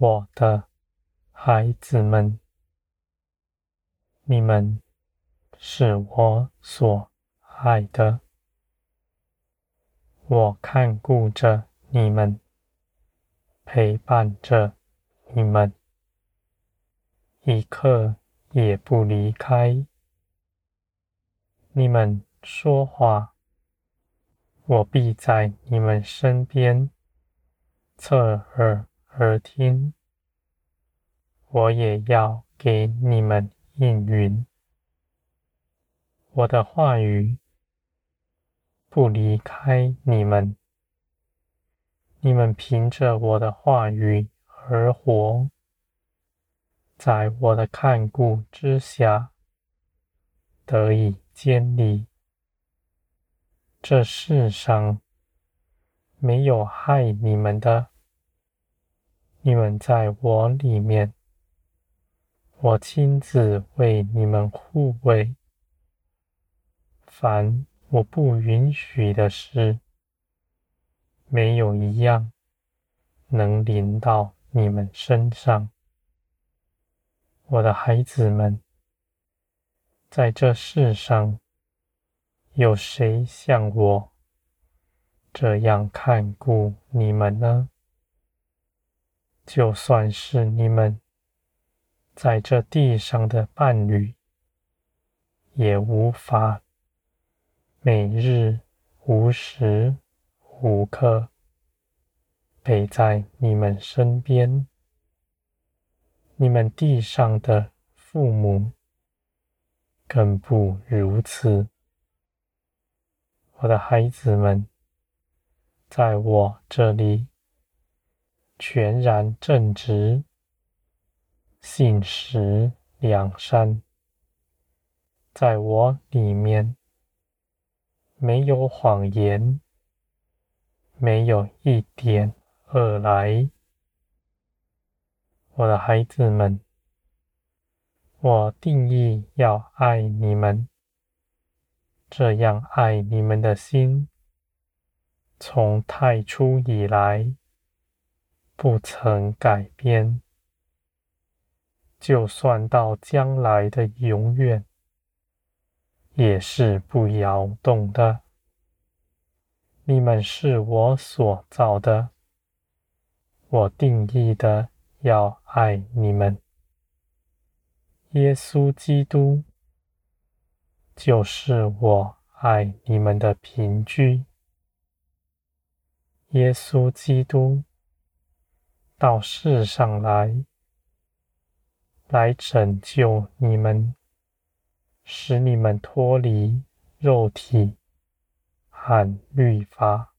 我的孩子们，你们是我所爱的，我看顾着你们，陪伴着你们，一刻也不离开。你们说话，我必在你们身边，侧耳而听。我也要给你们应允。我的话语不离开你们，你们凭着我的话语而活，在我的看顾之下得以建立。这世上没有害你们的，你们在我里面。我亲自为你们护卫，凡我不允许的事，没有一样能临到你们身上。我的孩子们，在这世上，有谁像我这样看顾你们呢？就算是你们。在这地上的伴侣，也无法每日无时无刻陪在你们身边。你们地上的父母更不如此。我的孩子们，在我这里全然正直。信实良善，在我里面没有谎言，没有一点恶来。我的孩子们，我定义要爱你们，这样爱你们的心，从太初以来不曾改变。就算到将来的永远，也是不摇动的。你们是我所造的，我定义的要爱你们。耶稣基督就是我爱你们的凭据。耶稣基督到世上来。来拯救你们，使你们脱离肉体和律法，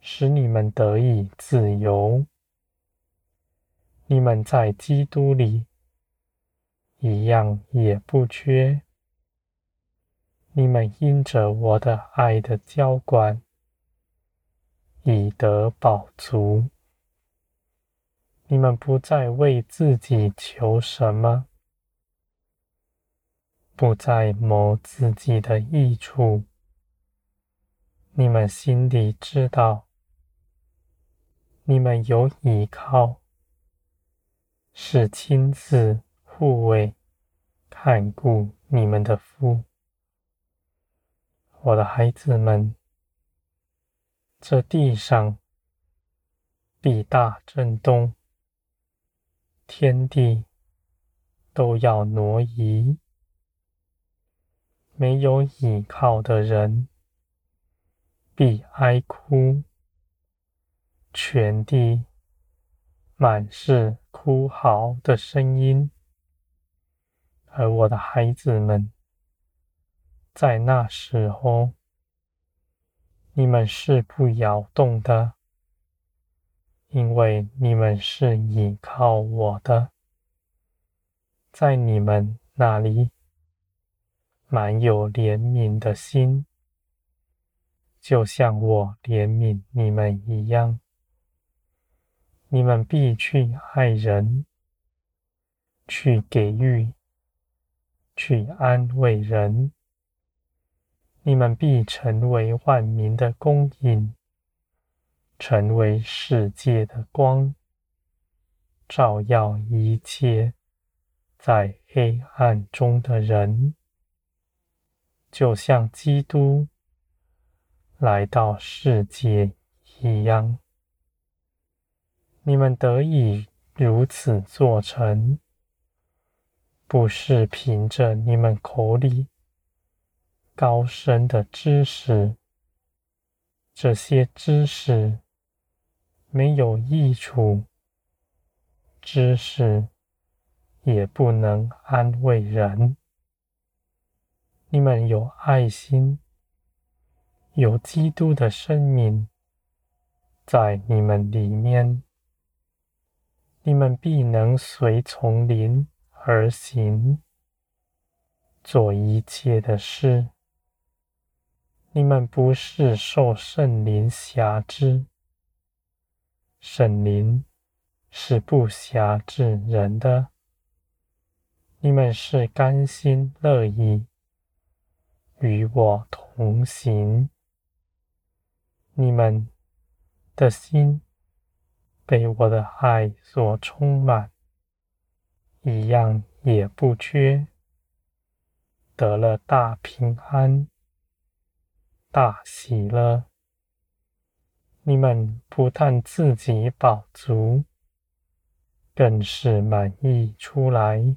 使你们得以自由。你们在基督里一样也不缺。你们因着我的爱的浇灌，已得饱足。你们不再为自己求什么，不再谋自己的益处。你们心里知道，你们有依靠，是亲自护卫、看顾你们的父。我的孩子们，这地上必大震动。天地都要挪移，没有依靠的人必哀哭，全地满是哭嚎的声音。而我的孩子们，在那时候，你们是不摇动的。因为你们是倚靠我的，在你们那里满有怜悯的心，就像我怜悯你们一样。你们必去爱人，去给予，去安慰人。你们必成为万民的供应。成为世界的光，照耀一切在黑暗中的人，就像基督来到世界一样。你们得以如此做成，不是凭着你们口里高深的知识，这些知识没有益处，知识也不能安慰人。你们有爱心，有基督的生命在你们里面，你们必能随从灵而行，做一切的事。你们不是受圣灵挟制，圣灵是不挟制人的。你们是甘心乐意与我同行，你们的心被我的爱所充满，一样也不缺，得了大平安。大喜乐！你们不但自己饱足，更是满意出来，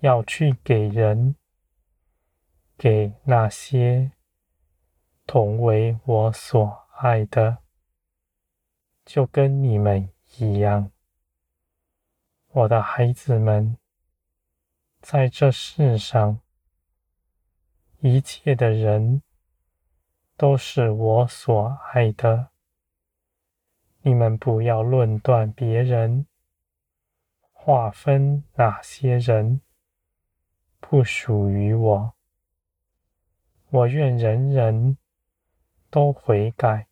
要去给人，给那些同为我所爱的，就跟你们一样。我的孩子们，在这世上，一切的人。都是我所爱的。你们不要论断别人，划分哪些人不属于我。我愿人人都悔改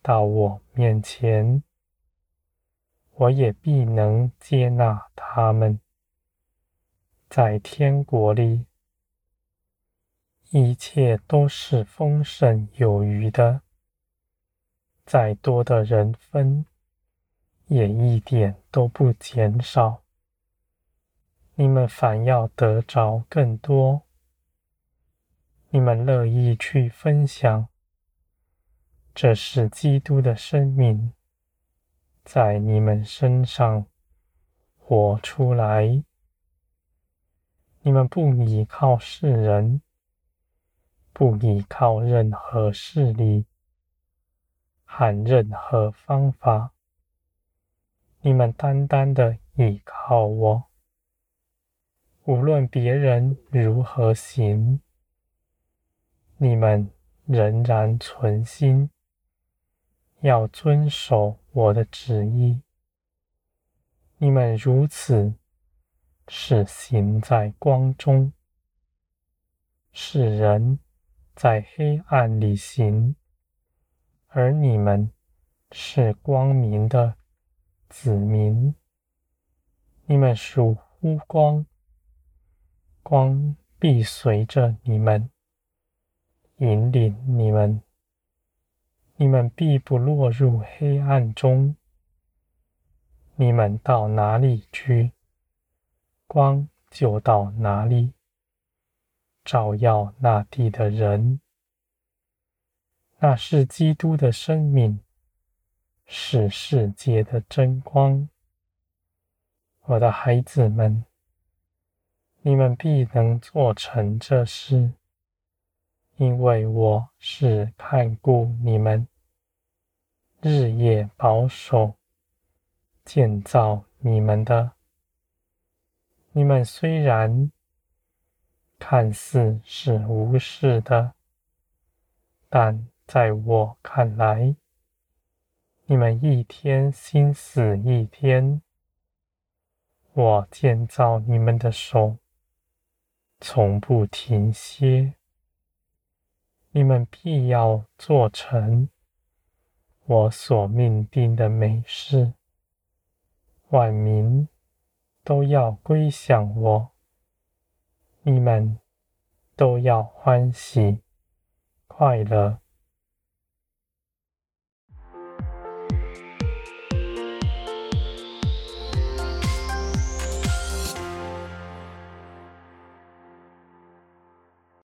到我面前，我也必能接纳他们，在天国里。一切都是丰盛有余的，再多的人分，也一点都不减少。你们反要得着更多，你们乐意去分享，这是基督的生命在你们身上活出来。你们不依靠世人。不依靠任何势力和任何方法，你们单单的依靠我。无论别人如何行，你们仍然存心要遵守我的旨意。你们如此是行在光中，是人。在黑暗里行，而你们是光明的子民。你们属乎光，光必随着你们，引领你们。你们必不落入黑暗中。你们到哪里去，光就到哪里。照耀那地的人，那是基督的生命，是世界的真光。我的孩子们，你们必能做成这事，因为我是看顾你们，日夜保守建造你们的。你们虽然，看似是无事的，但在我看来，你们一天心思一天。我建造你们的手，从不停歇。你们必要做成我所命定的美事，万民都要归向我。你们都要欢喜快乐，